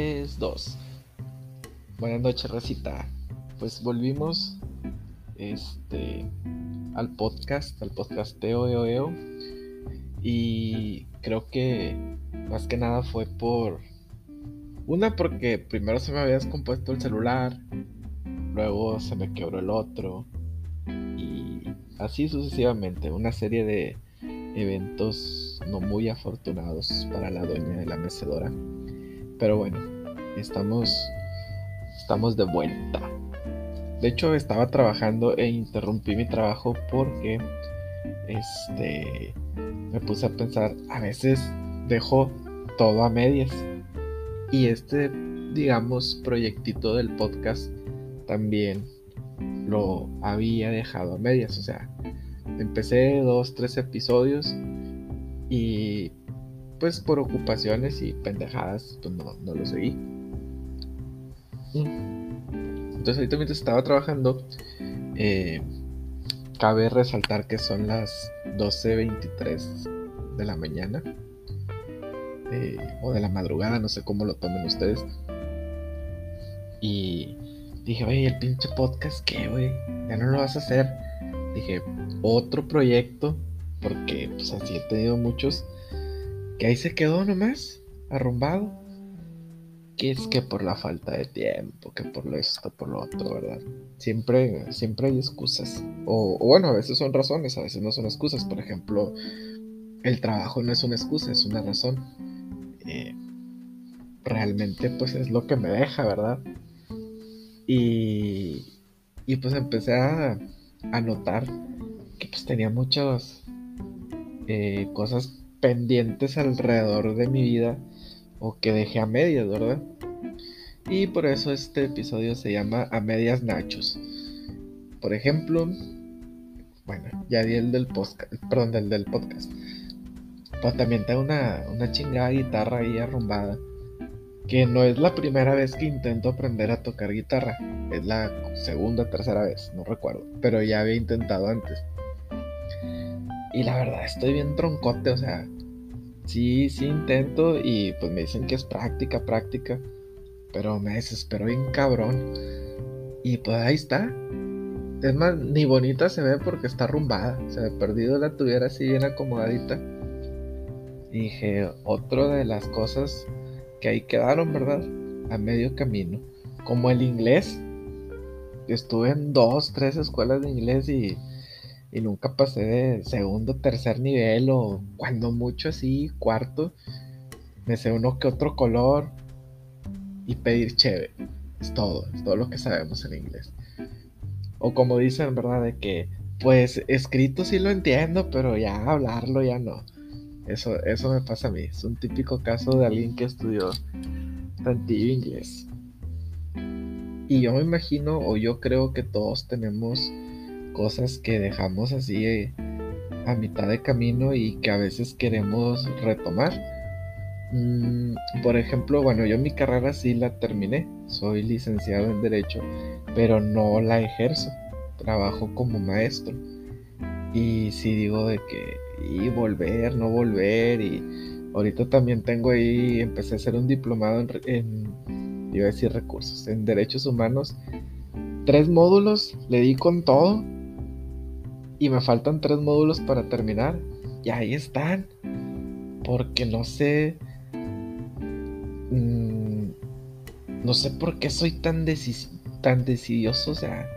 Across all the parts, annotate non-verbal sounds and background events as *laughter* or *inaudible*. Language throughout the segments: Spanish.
3, 2. Buenas noches, Recita. Pues volvimos este, al podcast, al podcasteo eo, eo, Y creo que más que nada fue por. Una, porque primero se me había descompuesto el celular, luego se me quebró el otro, y así sucesivamente. Una serie de eventos no muy afortunados para la dueña de la mecedora. Pero bueno, estamos, estamos de vuelta. De hecho, estaba trabajando e interrumpí mi trabajo porque este, me puse a pensar, a veces dejo todo a medias. Y este, digamos, proyectito del podcast también lo había dejado a medias. O sea, empecé dos, tres episodios y pues por ocupaciones y pendejadas pues no, no lo seguí. Entonces ahorita mientras estaba trabajando, eh, cabe resaltar que son las 12.23 de la mañana. Eh, o de la madrugada, no sé cómo lo tomen ustedes. Y dije, oye, el pinche podcast, ¿qué, güey? Ya no lo vas a hacer. Dije, otro proyecto, porque pues así he tenido muchos, que ahí se quedó nomás, arrumbado. Que es que por la falta de tiempo, que por lo esto, por lo otro, ¿verdad? Siempre, siempre hay excusas. O, bueno, a veces son razones, a veces no son excusas. Por ejemplo, el trabajo no es una excusa, es una razón. Eh, realmente pues es lo que me deja, ¿verdad? Y, y pues empecé a, a notar que pues tenía muchas eh, cosas pendientes alrededor de mi vida o que dejé a medias, ¿verdad? Y por eso este episodio se llama A medias nachos. Por ejemplo, bueno, ya di el del podcast, perdón, del, del podcast. Pero también tengo una, una chingada guitarra ahí arrumbada. Que no es la primera vez que intento aprender a tocar guitarra. Es la segunda, tercera vez, no recuerdo. Pero ya había intentado antes. Y la verdad, estoy bien troncote, o sea, sí, sí intento y pues me dicen que es práctica, práctica, pero me desespero bien cabrón. Y pues ahí está. Es más, ni bonita se ve porque está arrumbada. Se me perdido la tuviera así bien acomodadita. Y dije, otro de las cosas que ahí quedaron, ¿verdad? A medio camino. Como el inglés. Estuve en dos, tres escuelas de inglés y y nunca pasé de segundo, tercer nivel o cuando mucho así, cuarto. Me sé uno que otro color y pedir chévere. Es todo, es todo lo que sabemos en inglés. O como dicen, ¿verdad? De que, pues escrito sí lo entiendo, pero ya hablarlo ya no. Eso, eso me pasa a mí. Es un típico caso de alguien que estudió tantillo inglés. Y yo me imagino, o yo creo que todos tenemos cosas que dejamos así eh, a mitad de camino y que a veces queremos retomar. Mm, por ejemplo, bueno, yo mi carrera sí la terminé, soy licenciado en Derecho, pero no la ejerzo, trabajo como maestro. Y si digo de que, y volver, no volver, y ahorita también tengo ahí, empecé a hacer un diplomado en, en iba a decir recursos, en Derechos Humanos. Tres módulos, le di con todo, y me faltan tres módulos para terminar. Y ahí están. Porque no sé. Mm, no sé por qué soy tan, tan decidioso. O sea.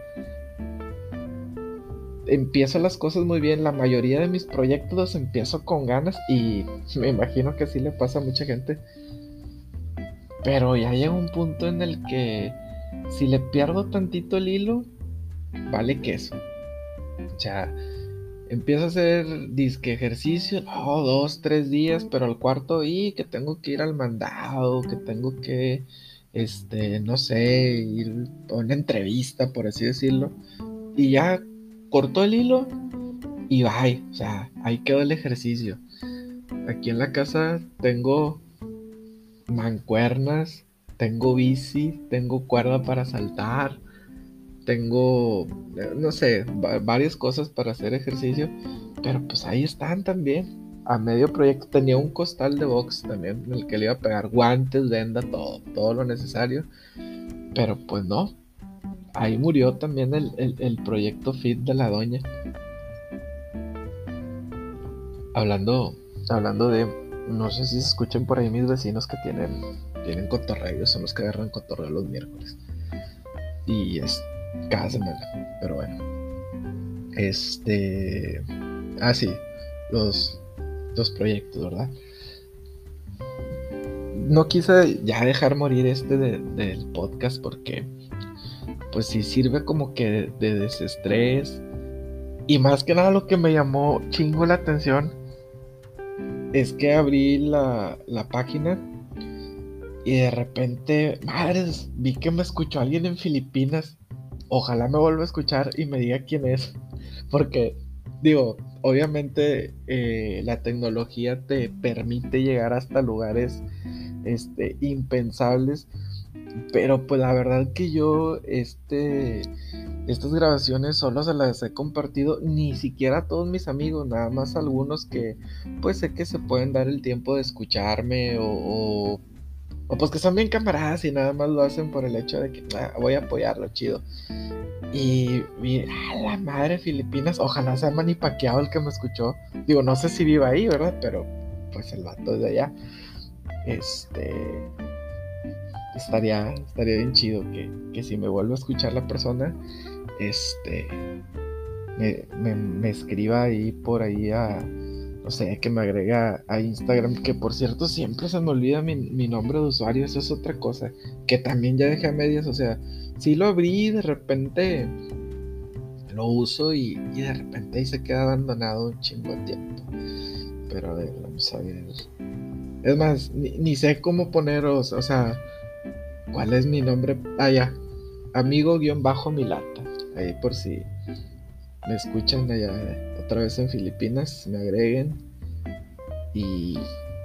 Empiezo las cosas muy bien. La mayoría de mis proyectos los empiezo con ganas. Y *laughs* me imagino que así le pasa a mucha gente. Pero ya llega un punto en el que si le pierdo tantito el hilo, vale queso. Ya empiezo a hacer disque ejercicio, no, dos, tres días, pero al cuarto, y que tengo que ir al mandado, que tengo que, este, no sé, ir a una entrevista, por así decirlo. Y ya cortó el hilo y bye. O sea, ahí quedó el ejercicio. Aquí en la casa tengo mancuernas, tengo bici, tengo cuerda para saltar, tengo, no sé, varias cosas para hacer ejercicio, pero pues ahí están también. a medio proyecto. Tenía un costal de box también en el que le iba a pegar guantes, venda, todo, todo lo necesario. Pero pues no. Ahí murió también el, el proyecto Fit de la doña. Hablando, hablando de, no sé si se escuchan por ahí mis vecinos que tienen, tienen cotorreo, son los que agarran cotorreo los miércoles. Y es semana, pero bueno. Este, ah sí, los, los proyectos, ¿verdad? No quise ya dejar morir este del podcast porque pues sí sirve como que de desestrés. Y más que nada lo que me llamó chingo la atención es que abrí la, página y de repente, madres, vi que me escuchó alguien en Filipinas. Ojalá me vuelva a escuchar y me diga quién es. Porque, digo, obviamente eh, la tecnología te permite llegar hasta lugares este, impensables. Pero pues la verdad que yo, este, estas grabaciones solo se las he compartido ni siquiera a todos mis amigos, nada más algunos que pues sé que se pueden dar el tiempo de escucharme o, o, pues que son bien camaradas y nada más lo hacen por el hecho de que ah, voy a apoyarlo, chido. Y, a la madre Filipinas, ojalá sea manipaqueado el que me escuchó. Digo, no sé si viva ahí, ¿verdad? Pero pues el vato es de allá. Este estaría, estaría bien chido que, que si me vuelvo a escuchar la persona, este, me, escriba ahí por ahí a, no sé, que me agrega a Instagram, que por cierto siempre se me olvida mi, nombre de usuario, eso es otra cosa, que también ya dejé a medias, o sea, si lo abrí de repente lo uso y, de repente ahí se queda abandonado un chingo de tiempo. Pero a ver, vamos a ver. Es más, ni, sé cómo poneros, o sea, ¿cuál es mi nombre? Ah, ya, amigo-milata. Ahí por si me escuchan allá otra vez en Filipinas, me agreguen y,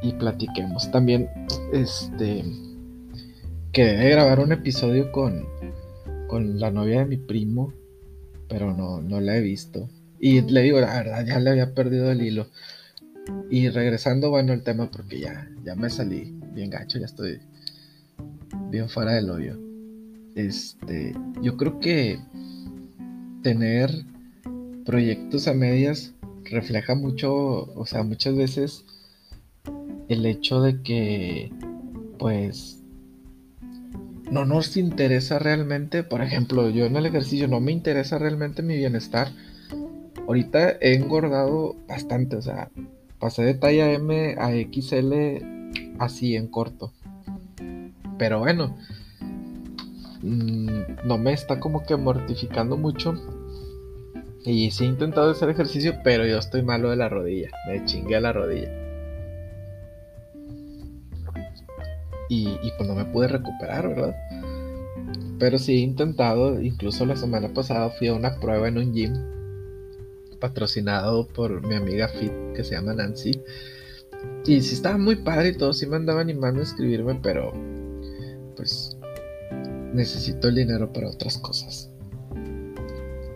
y platiquemos. También, este, quedé grabar un episodio con, con la novia de mi primo, pero no, no la he visto. Y le digo, la verdad, ya le había perdido el hilo. Y regresando, bueno, el tema, porque ya, ya me salí bien gacho, ya estoy bien fuera del hoyo. Este, yo creo que tener proyectos a medias refleja mucho, o sea, muchas veces el hecho de que, pues, no nos interesa realmente, por ejemplo, yo en el ejercicio no me interesa realmente mi bienestar. Ahorita he engordado bastante, o sea, pasé de talla M a XL así en corto. Pero bueno, mm, no me está como que mortificando mucho y sí he intentado hacer ejercicio, pero yo estoy malo de la rodilla. Me chingué la rodilla. Y, pues no me pude recuperar, ¿verdad? Pero sí he intentado, incluso la semana pasada fui a una prueba en un gym patrocinado por mi amiga Fit que se llama Nancy. Y sí estaba muy padre y todo, sí me andaba animando a inscribirme, pero pues necesito el dinero para otras cosas.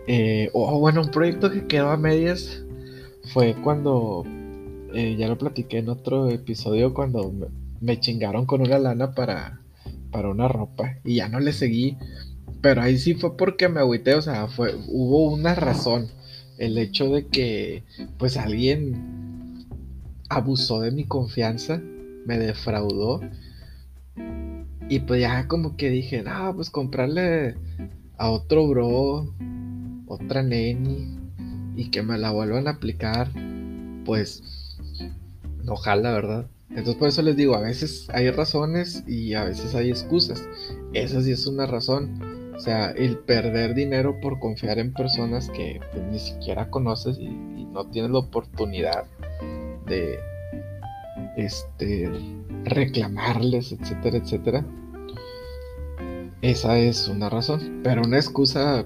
Eh, o bueno, un proyecto que quedó a medias fue cuando, eh, ya lo platiqué en otro episodio, cuando me, chingaron con una lana para, para una ropa y ya no le seguí. Pero ahí sí fue porque me agüité, o sea, fue, hubo una razón. El hecho de que pues alguien abusó de mi confianza, me defraudó. Y pues ya como que dije, no, pues comprarle a otro bro otra neni y que me la vuelvan a aplicar, pues ojalá, ¿verdad? Entonces por eso les digo, a veces hay razones y a veces hay excusas. Esa sí es una razón. O sea, el perder dinero por confiar en personas que pues, ni siquiera conoces y, no tienes la oportunidad de este reclamarles, etcétera, etcétera. Esa es una razón. Pero una excusa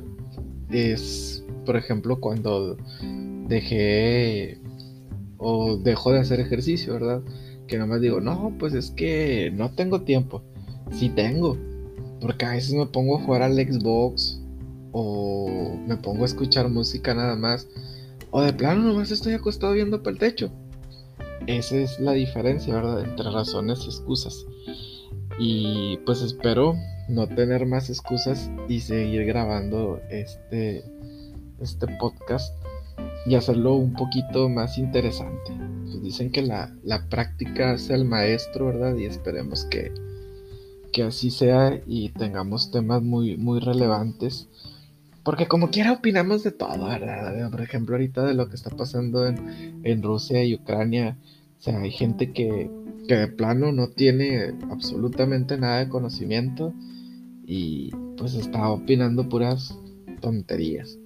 es, por ejemplo, cuando dejé o dejo de hacer ejercicio, ¿verdad? Que más digo, no, pues es que no tengo tiempo. Sí tengo, porque a veces me pongo a jugar al Xbox o me pongo a escuchar música nada más. O de plano nomás estoy acostado viendo para el techo. esa es la diferencia, ¿verdad? Entre razones y excusas. Y pues espero no tener más excusas y seguir grabando este, este podcast y hacerlo un poquito más interesante. Pues dicen que la, práctica hace el maestro, ¿verdad? Y esperemos que, que así sea y tengamos temas muy, muy relevantes. Porque como quiera opinamos de todo, ¿verdad? Por ejemplo, ahorita de lo que está pasando en Rusia y Ucrania. O sea, hay gente que, que de plano no tiene absolutamente nada de conocimiento y pues está opinando puras tonterías.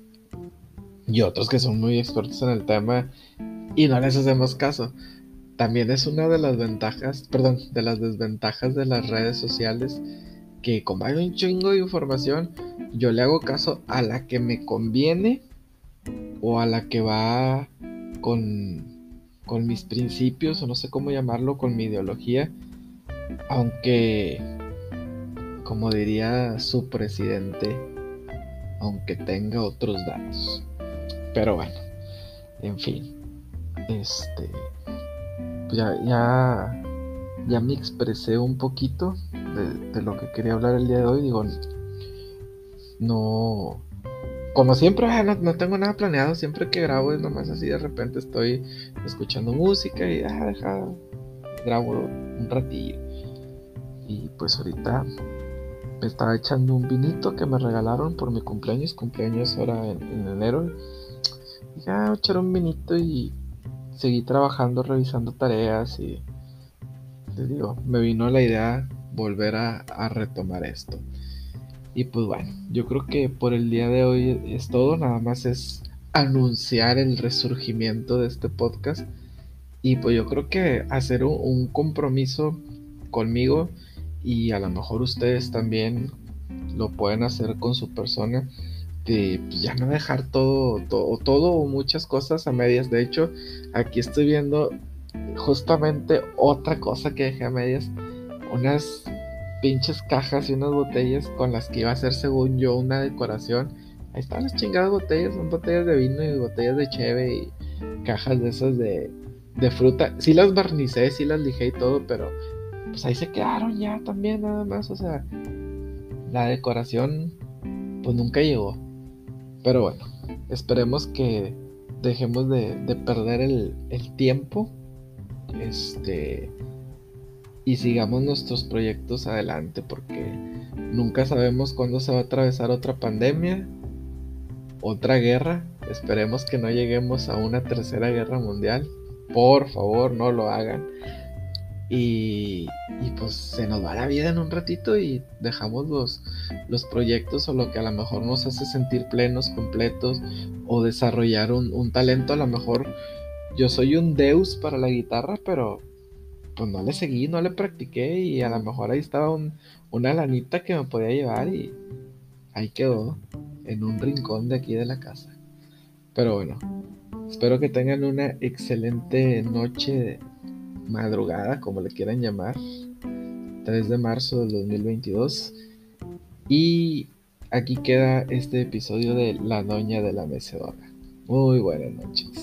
Y otros que son muy expertos en el tema y no les hacemos caso. También es una de las ventajas, perdón, de las desventajas de las redes sociales que como hay un chingo de información, yo le hago caso a la que me conviene o a la que va con, con mis principios o no sé cómo llamarlo, con mi ideología. Aunque como diría su presidente, aunque tenga otros datos. Pero bueno, en fin, este, ya, ya, ya me expresé un poquito de, lo que quería hablar el día de hoy. Digo, no, como siempre, ah, no, tengo nada planeado. Siempre que grabo es nomás así. De repente estoy escuchando música y ah, deja, grabo un ratillo. Y pues ahorita me estaba echando un vinito que me regalaron por mi cumpleaños, cumpleaños ahora en, enero. Y ya echar un vinito y seguí trabajando, revisando tareas y les digo, me vino la idea volver a retomar esto. Y pues bueno, yo creo que por el día de hoy es todo, nada más es anunciar el resurgimiento de este podcast. Y pues yo creo que hacer un compromiso conmigo y a lo mejor ustedes también lo pueden hacer con su persona de pues, ya no dejar todo, todo, todo o muchas cosas a medias. De hecho, aquí estoy viendo justamente otra cosa que dejé a medias. Unas pinches cajas y unas botellas con las que iba a hacer según yo una decoración. Ahí están las chingadas botellas, son botellas de vino y botellas de cheve y cajas de esas de, de fruta. Sí las barnicé, sí las lijé y todo, pero pues ahí se quedaron ya también nada más, o sea, la decoración pues nunca llegó. Pero bueno, esperemos que dejemos de, perder el, el, tiempo este y sigamos nuestros proyectos adelante porque nunca sabemos cuándo se va a atravesar otra pandemia, otra guerra. Esperemos que no lleguemos a una tercera guerra mundial. Por favor, no lo hagan. Y, pues se nos va la vida en un ratito y dejamos los, los proyectos o lo que a lo mejor nos hace sentir plenos, completos o desarrollar un, talento. A lo mejor yo soy un deus para la guitarra, pero pues no le seguí, no le practiqué y a lo mejor ahí estaba una lanita que me podía llevar y ahí quedó en un rincón de aquí de la casa. Pero bueno, espero que tengan una excelente noche madrugada, como le quieran llamar, 3 de marzo del 2022. Y aquí queda este episodio de La Doña de la Mecedora. Muy buenas noches.